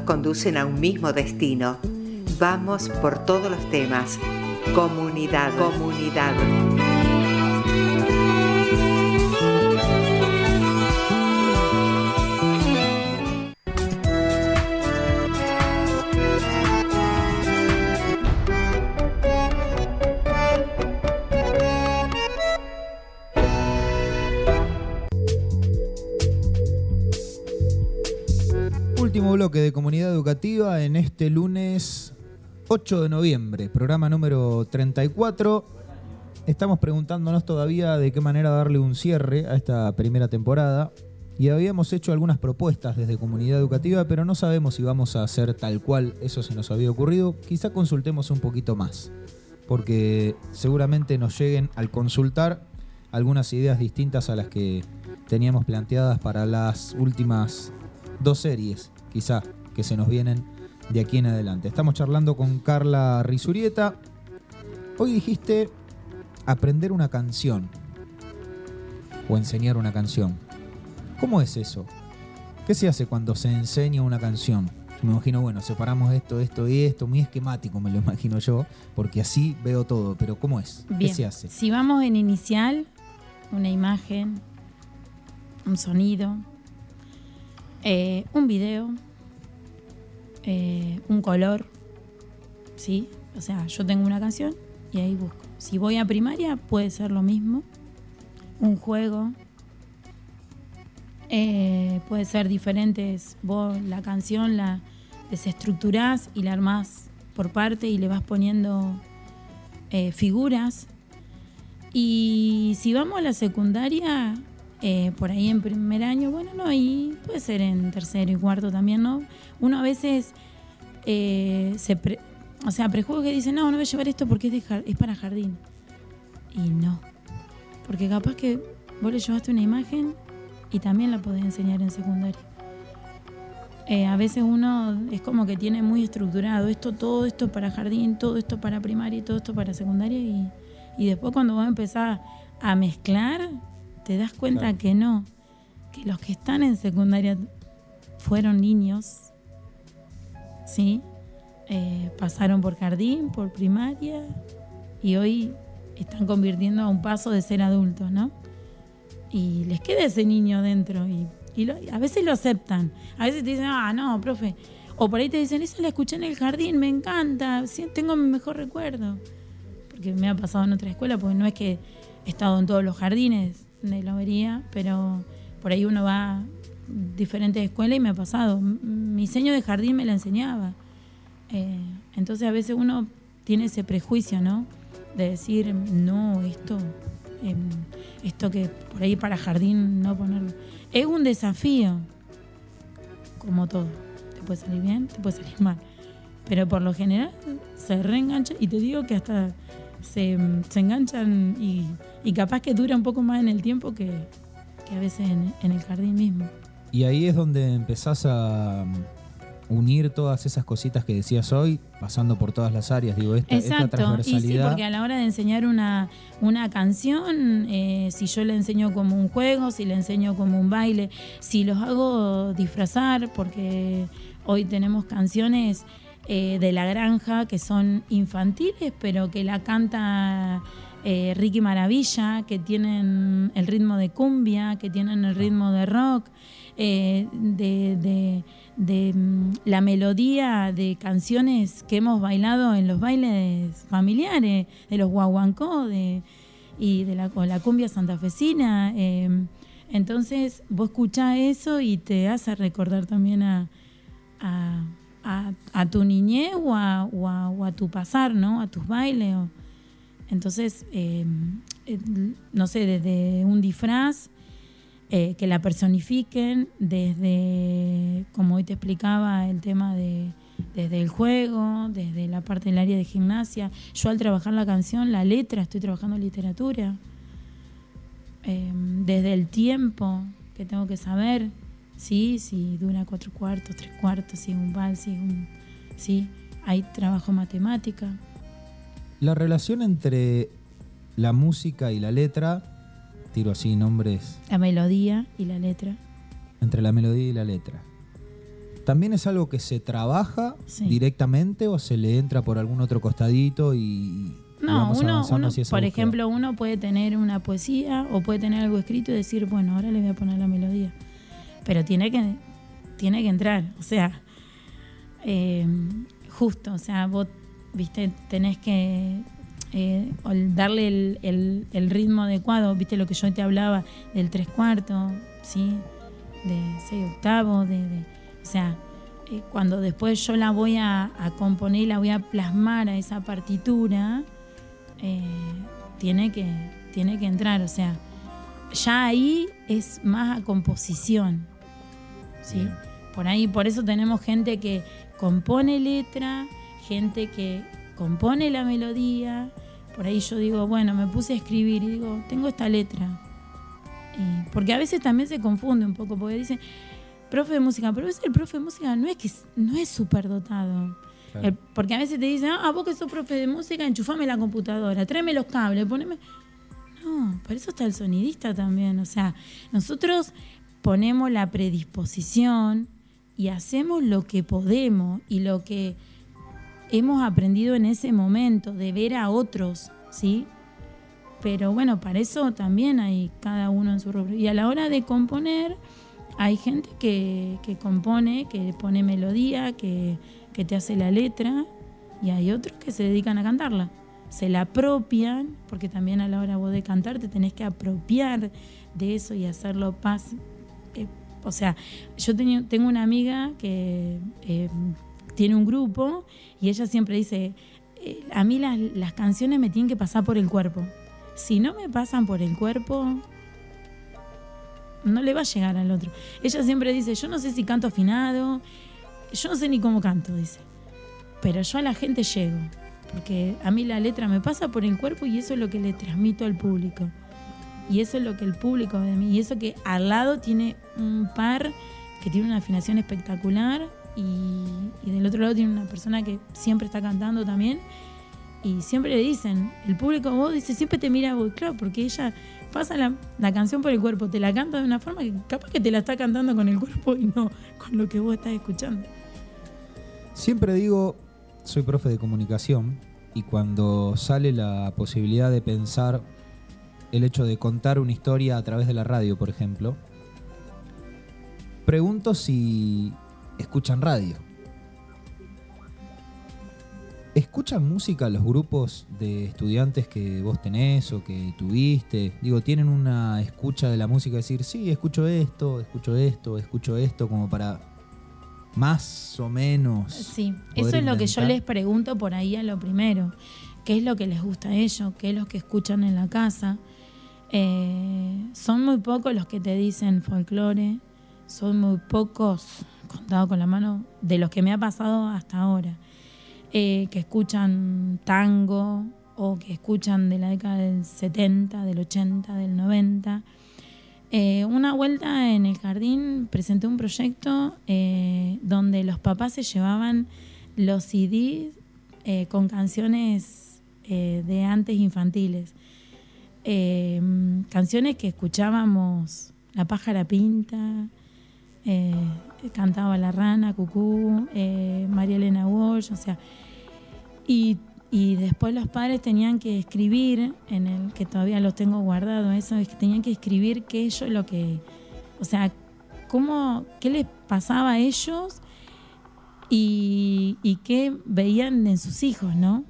Conducen a un mismo destino. Vamos por todos los temas. Comunidad, comunidad. 8 de noviembre, programa número 34. Estamos preguntándonos todavía de qué manera darle un cierre a esta primera temporada y habíamos hecho algunas propuestas desde comunidad educativa, pero no sabemos si vamos a hacer tal cual eso se nos había ocurrido. Quizá consultemos un poquito más, porque seguramente nos lleguen al consultar algunas ideas distintas a las que teníamos planteadas para las últimas dos series, quizá, que se nos vienen de aquí en adelante. Estamos charlando con Carla Risurieta. Hoy dijiste aprender una canción o enseñar una canción. ¿Cómo es eso? ¿Qué se hace cuando se enseña una canción? Me imagino, bueno, separamos esto, esto y esto, muy esquemático me lo imagino yo, porque así veo todo, pero ¿cómo es? ¿Qué se hace? Si vamos en inicial, una imagen, un sonido, eh, un video, eh, un color, ¿sí? O sea, yo tengo una canción y ahí busco. Si voy a primaria, puede ser lo mismo. Un juego. Eh, puede ser diferentes. Vos la canción la desestructurás y la armás por parte y le vas poniendo eh, figuras. Y si vamos a la secundaria, eh, por ahí en primer año, bueno, no, y puede ser en tercero y cuarto también, ¿no? Uno a veces eh, se pre- o sea, prejuega que dice, no, no voy a llevar esto porque es, de es para jardín. Y no. Porque capaz que vos le llevaste una imagen y también la podés enseñar en secundaria. Eh, a veces uno es como que tiene muy estructurado esto, todo esto para jardín, todo esto para primaria y todo esto para secundaria y, y después cuando vos empezás a mezclar, te das cuenta Claro. que no, que los que están en secundaria fueron niños, ¿sí? Eh, pasaron por jardín, por primaria y hoy están convirtiendo a un paso de ser adultos, ¿no? Y les queda ese niño dentro y, y lo- a veces lo aceptan. A veces te dicen, ah, no, profe. O por ahí te dicen, esa la escuché en el jardín, me encanta, tengo mi mejor recuerdo. Porque me ha pasado en otra escuela, porque no es que he estado en todos los jardines de la vería, pero por ahí uno va a diferentes escuelas y me ha pasado. Mi diseño de jardín me la enseñaba. Eh, entonces a veces uno tiene ese prejuicio, ¿no? De decir, no, esto, em, esto que por ahí para jardín no ponerlo. Es un desafío, como todo. Te puede salir bien, te puede salir mal. Pero por lo general se reengancha y te digo que hasta se, se enganchan y, y capaz que dura un poco más en el tiempo que, que a veces en, en el jardín mismo. Y ahí es donde empezás a mm, unir todas esas cositas que decías hoy, pasando por todas las áreas, digo, esta, esta Exacto, y sí, transversalidad. porque a la hora de enseñar una, una canción, eh, si yo le enseño como un juego, si le enseño como un baile, si los hago disfrazar, porque hoy tenemos canciones eh, de la granja que son infantiles, pero que la canta eh, Ricky Maravilla, que tienen el ritmo de cumbia, que tienen el ritmo de rock, eh, de, de- mm, la melodía de canciones que hemos bailado en los bailes familiares, de los guaguancó de, y de la, la cumbia santafesina. entonces vos escuchás eso y te hace recordar también a, a- tu niñez o a, tu pasar, ¿no? A tus bailes. entonces, eh, eh, no sé, desde un disfraz, eh, que la personifiquen, desde, como hoy te explicaba, el tema de desde el juego, desde la parte del área de gimnasia. Yo al trabajar la canción, la letra, estoy trabajando literatura. Eh, desde el tiempo que tengo que saber, sí, si dura cuatro cuartos, tres cuartos, si es un vals, si es un... Sí, hay trabajo matemática. La relación entre la música y la letra, tiro así nombres, La melodía y la letra. entre la melodía y la letra. ¿También es algo que se trabaja Sí. directamente o se le entra por algún otro costadito y, No, vamos uno, uno, hacia por búsqueda? ejemplo, uno puede tener una poesía o puede tener algo escrito y decir, bueno, ahora le voy a poner la melodía. Pero tiene que, tiene que entrar, o sea, eh, justo, o sea, vos, viste, tenés que eh, darle el, el- ritmo adecuado, viste lo que yo te hablaba del tres cuartos, ¿sí? De seis octavos, de, o sea, eh, cuando después yo la voy a, a componer, la voy a plasmar a esa partitura, tiene, que, tiene que entrar, o sea, ya ahí es más a composición, ¿sí? Bien. Por ahí, por eso tenemos gente que compone letra, gente que compone la melodía. Por ahí yo digo, bueno, me puse a escribir y digo, tengo esta letra. Y- porque a veces también se confunde un poco, porque dicen, profe de música, pero a veces el profe de música no es que no es súper dotado. Claro. El- porque a veces te dicen, ah, vos que sos profe de música, enchufame la computadora, tráeme los cables, poneme. No, para eso está el sonidista también. O sea, nosotros ponemos la predisposición y hacemos lo que podemos y lo que hemos aprendido en ese momento de ver a otros, ¿sí? Pero bueno, para eso también hay cada uno en su rubro. Y a la hora de componer, hay gente que, que compone, que pone melodía, que, que te hace la letra, y hay otros que se dedican a cantarla. Se la apropian, porque también a la hora vos de cantar te tenés que apropiar de eso y hacerlo paz. Eh, o sea, yo tengo una amiga que eh, tiene un grupo y ella siempre dice, eh, a mí las, las canciones me tienen que pasar por el cuerpo. Si no me pasan por el cuerpo, no le va a llegar al otro. Ella siempre dice, yo no sé si canto afinado, yo no sé ni cómo canto, dice. Pero yo a la gente llego, porque a mí la letra me pasa por el cuerpo y eso es lo que le transmito al público. Y eso es lo que el público ve de mí. Y eso que al lado tiene un par que tiene una afinación espectacular y, y del otro lado tiene una persona que siempre está cantando también. Y siempre le dicen, el público vos dice, siempre te mira vos, claro, porque ella pasa la, la canción por el cuerpo, te la canta de una forma que capaz que te la está cantando con el cuerpo y no con lo que vos estás escuchando. Siempre digo, soy profe de comunicación y cuando sale la posibilidad de pensar el hecho de contar una historia a través de la radio, por ejemplo, pregunto si escuchan radio. ¿Escuchan música los grupos de estudiantes que vos tenés o que tuviste? Digo, ¿tienen una escucha de la música? Decir, sí, escucho esto, escucho esto, escucho esto, como para más o menos. Sí, eso es lo que yo les pregunto por ahí a lo primero. ¿Qué es lo que les gusta a ellos? ¿Qué es lo que escuchan en la casa? Eh, son muy pocos los que te dicen folclore, son muy pocos, contado con la mano, de los que me ha pasado hasta ahora, eh, que escuchan tango o que escuchan de la década del 70, del 80, del 90. Eh, una vuelta en el jardín presenté un proyecto donde los papás se llevaban los CDs con canciones de antes infantiles. Eh, canciones que escuchábamos La pájara pinta, eh, cantaba La rana, Cucú, eh, María Elena Walsh, o sea, y, y después los padres tenían que escribir, en el que todavía los tengo guardado, eso es que tenían que escribir qué ellos lo que, o sea, cómo, qué les pasaba a ellos y, y qué veían en sus hijos, ¿no?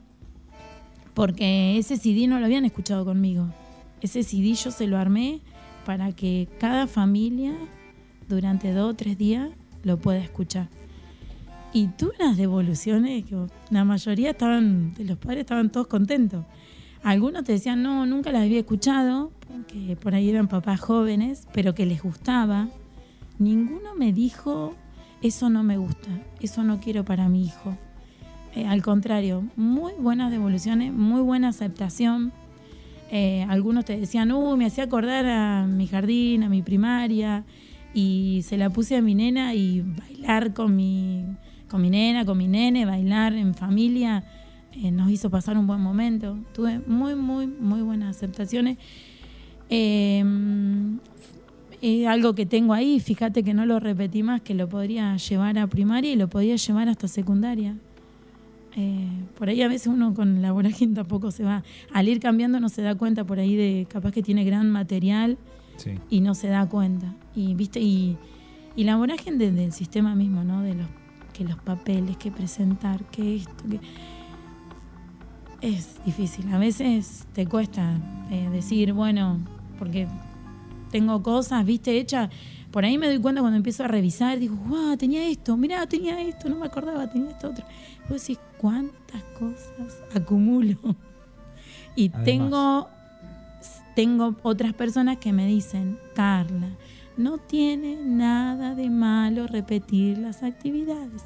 Porque ese CD no lo habían escuchado conmigo. Ese CD se lo armé para que cada familia durante dos o tres días lo pueda escuchar. Y tuve unas devoluciones que la mayoría estaban, de los padres estaban todos contentos. Algunos te decían, no, nunca las había escuchado, porque por ahí eran papás jóvenes, pero que les gustaba. Ninguno me dijo, eso no me gusta, eso no quiero para mi hijo. Eh, al contrario, muy buenas devoluciones, muy buena aceptación. Eh, algunos te decían, uh, me hacía acordar a mi jardín, a mi primaria, y se la puse a mi nena y bailar con mi, con mi nena, con mi nene, bailar en familia, eh, nos hizo pasar un buen momento. Tuve muy, muy, muy buenas aceptaciones. Eh, es algo que tengo ahí, fíjate que no lo repetí más, que lo podría llevar a primaria y lo podría llevar hasta secundaria. Eh, por ahí a veces uno con la vorágine tampoco se va, al ir cambiando no se da cuenta por ahí de capaz que tiene gran material Sí. y no se da cuenta. Y viste, y, y la vorágine de- del sistema mismo, ¿no? De los que los papeles, que presentar, que esto, que es difícil. A veces te cuesta eh, decir, bueno, porque tengo cosas, viste, hechas. Por ahí me doy cuenta cuando empiezo a revisar, digo, wow, tenía esto, mirá, tenía esto, no me acordaba, tenía esto otro. Vos decís, ¿cuántas cosas acumulo? Y Además. tengo, tengo otras personas que me dicen, Carla, no tiene nada de malo repetir las actividades,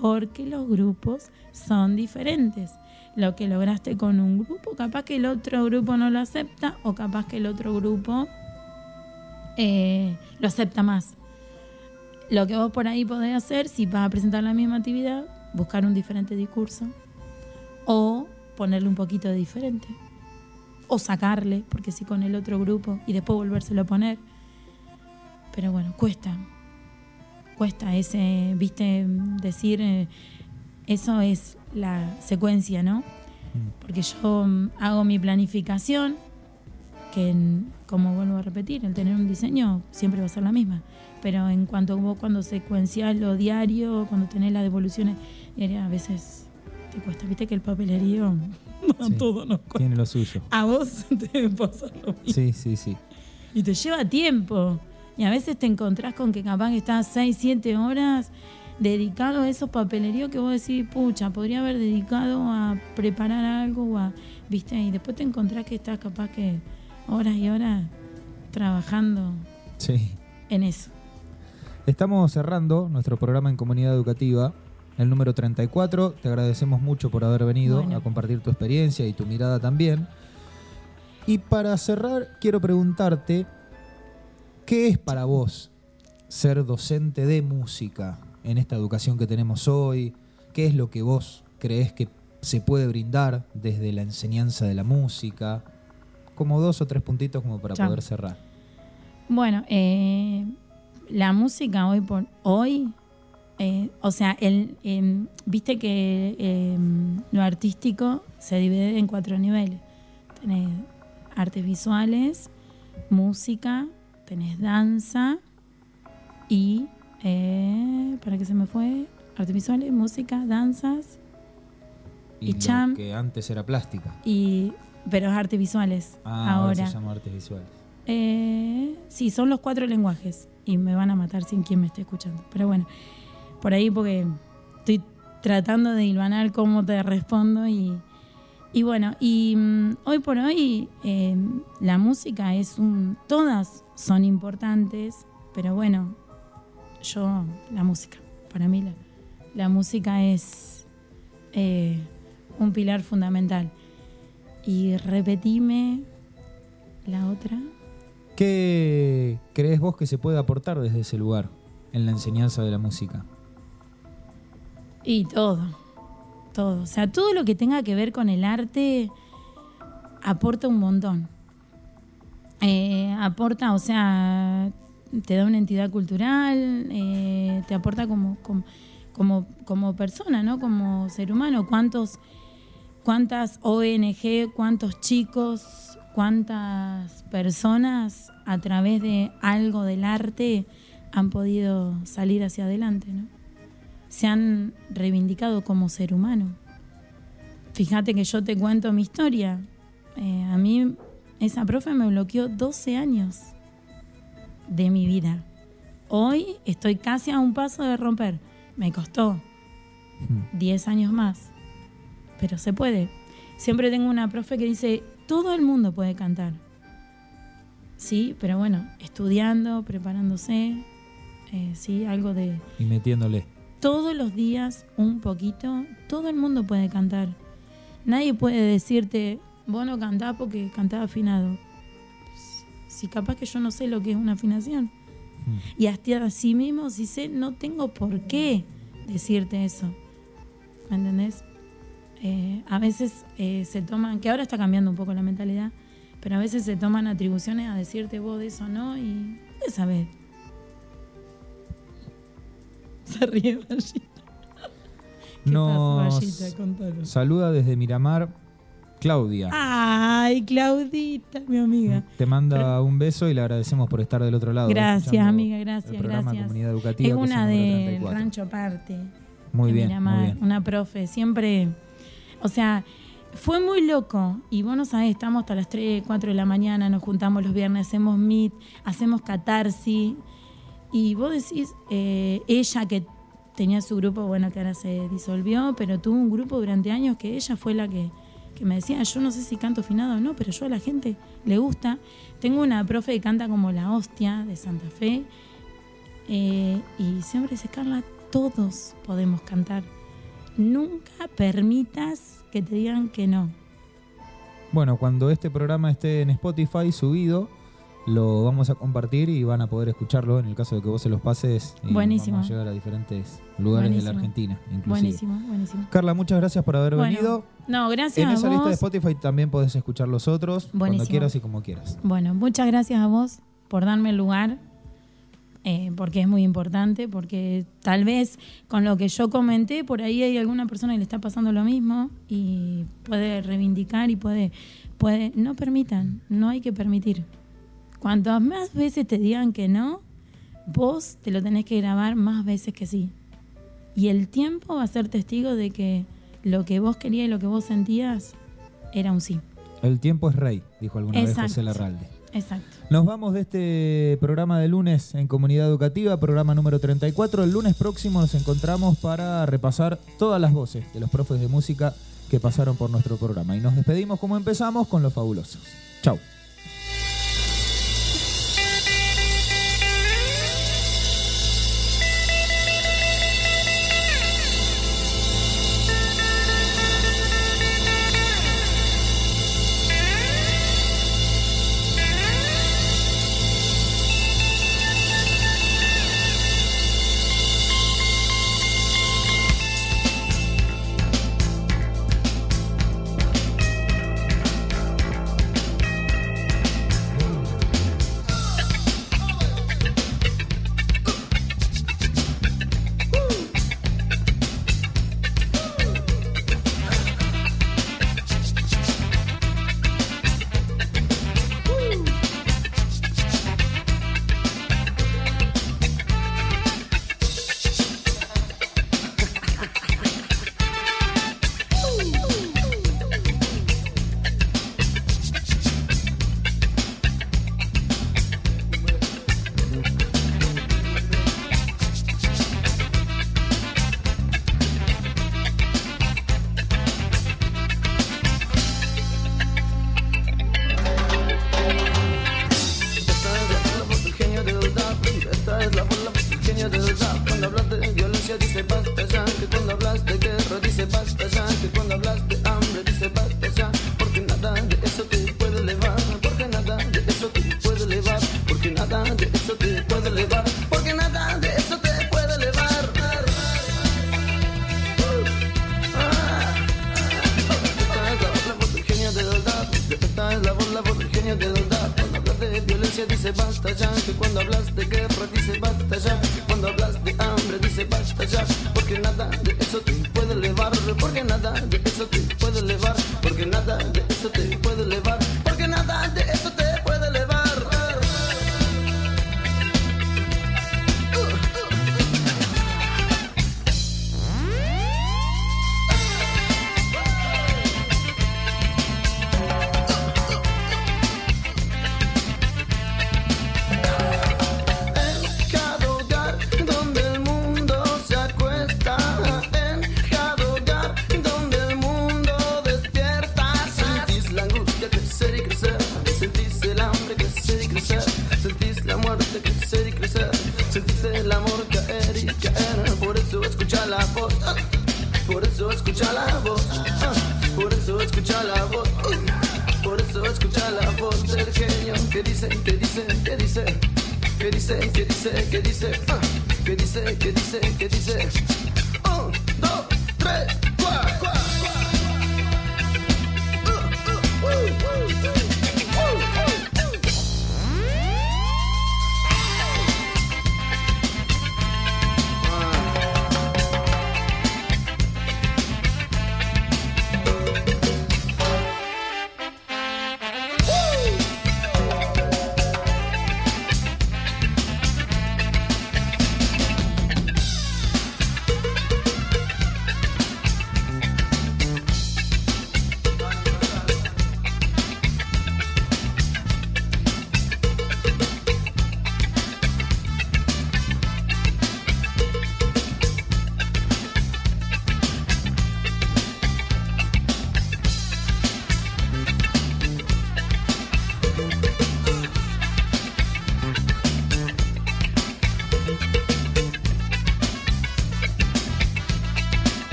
porque los grupos son diferentes. Lo que lograste con un grupo, capaz que el otro grupo no lo acepta o capaz que el otro grupo eh, lo acepta más. Lo que vos por ahí podés hacer, si vas a presentar la misma actividad, buscar un diferente discurso o ponerle un poquito de diferente o sacarle, porque si con el otro grupo y después volvérselo a poner. Pero bueno, cuesta. Cuesta ese, viste, decir, eh, eso es la secuencia, ¿no? Porque yo mm, hago mi planificación, que en- como vuelvo a repetir, el tener un diseño siempre va a ser la misma. Pero en cuanto vos cuando secuenciás lo diario, cuando tenés las devoluciones diarias, a veces te cuesta. Viste que el papelerío a Sí. todo nos cuesta. Tiene lo suyo. A vos te pasa lo mismo. Sí, sí, sí. Y te lleva tiempo. Y a veces te encontrás con que capaz que estás 6, 7 horas dedicado a esos papeleríos que vos decís, pucha, podría haber dedicado a preparar algo o a, viste, y después te encontrás que estás capaz que horas y horas trabajando Sí. en eso. Estamos cerrando nuestro programa en comunidad educativa, el número 34. Te agradecemos mucho por haber venido Bueno. a compartir tu experiencia y tu mirada también. Y para cerrar, quiero preguntarte, ¿qué es para vos ser docente de música en esta educación que tenemos hoy? ¿Qué es lo que vos crees que se puede brindar desde la enseñanza de la música? Como dos o tres puntitos como para Chao. poder cerrar. Bueno, eh, la música hoy por hoy, eh, o sea, el, em, viste que em, lo artístico se divide en cuatro niveles. Tenés artes visuales, música, tenés danza y, eh, ¿para qué se me fue? Artes visuales, música, danzas Y lo cham- que antes era plástica. y, pero es artes visuales Ah, ahora, ahora. se llama artes visuales. Eh, sí, son los cuatro lenguajes. Y me van a matar sin quien me esté escuchando. Pero bueno, por ahí porque estoy tratando de hilvanar cómo te respondo. Y, y bueno, y mm, hoy por hoy eh, la música es un... Todas son importantes, pero bueno, yo, la música, para mí la, la música es eh, un pilar fundamental. Y repetime la otra. ¿Qué crees vos que se puede aportar desde ese lugar en la enseñanza de la música? Y todo, todo. O sea, todo lo que tenga que ver con el arte aporta un montón. Eh, aporta, o sea, te da una entidad cultural, eh, te aporta como, como, como, como persona, ¿no? Como ser humano. ¿Cuántos, ¿Cuántas ONG, cuántos chicos, cuántas personas a través de algo del arte han podido salir hacia adelante, ¿no? se han reivindicado como ser humano. Fíjate que yo te cuento mi historia. Eh, a mí esa profe me bloqueó 12 años de mi vida. Hoy estoy casi a un paso de romper. Me costó 10 años más, pero se puede. Siempre tengo una profe que dice, todo el mundo puede cantar. Sí, pero bueno, estudiando, preparándose, eh, sí, algo de, Y metiéndole. todos los días un poquito, todo el mundo puede cantar. Nadie puede decirte, vos no cantás porque cantás afinado. Si capaz que yo no sé lo que es una afinación. Y hasta así mismo, si sé, no tengo por qué decirte eso. ¿Me entendés? Eh, a veces eh, se toman, que ahora está cambiando un poco la mentalidad, pero a veces se toman atribuciones a decirte vos de eso no y dónde sabes? Se ríe Rayita. ¿Qué Nos pasa, Rayita? Contalo. saluda desde Miramar Claudia. Ay, Claudita, mi amiga. Te manda un beso y le agradecemos por estar del otro lado. Gracias, amiga, el gracias, programa gracias. Comunidad Educativa. Es una de 34. Rancho Aparte. Muy de bien, Miramar, muy bien. Una profe, siempre. O sea, fue muy loco. Y vos no sabés, estamos hasta las 3, 4 de la mañana, nos juntamos los viernes, hacemos meet, hacemos catarsis. Y vos decís, eh, ella que tenía su grupo, bueno, que ahora se disolvió, pero tuvo un grupo durante años que ella fue la que, que me decía, yo no sé si canto afinado o no, pero yo a la gente le gusta. Tengo una profe que canta como la hostia de Santa Fe. eh, y siempre dice, Carla, todos podemos cantar. Nunca permitas que te digan que no. Bueno, cuando este programa esté en Spotify subido, lo vamos a compartir y van a poder escucharlo en el caso de que vos se los pases. Y Buenísimo. Vamos a llegar a diferentes lugares de la. Argentina, inclusive. Buenísimo, buenísimo. Carla, muchas gracias por haber Bueno, venido. No, gracias En a esa lista de vos. Spotify también podés escuchar los otros cuando quieras y como quieras. Bueno, muchas gracias a vos por darme el lugar, eh, porque es muy importante, porque tal vez con lo que yo comenté, por ahí hay alguna persona que le está pasando lo mismo y puede reivindicar y puede, puede, no permitan, no hay que permitir. Cuantas más veces te digan que no, vos te lo tenés que grabar más veces que sí. Y el tiempo va a ser testigo de que lo que vos querías y lo que vos sentías era un sí. El tiempo es rey, dijo alguna vez. José Larralde. Exacto. Nos vamos de este programa de lunes en Comunidad Educativa, programa número 34. El lunes próximo nos encontramos para repasar todas las voces de los profes de música que pasaron por nuestro programa. Y nos despedimos como empezamos con los fabulosos. Chau.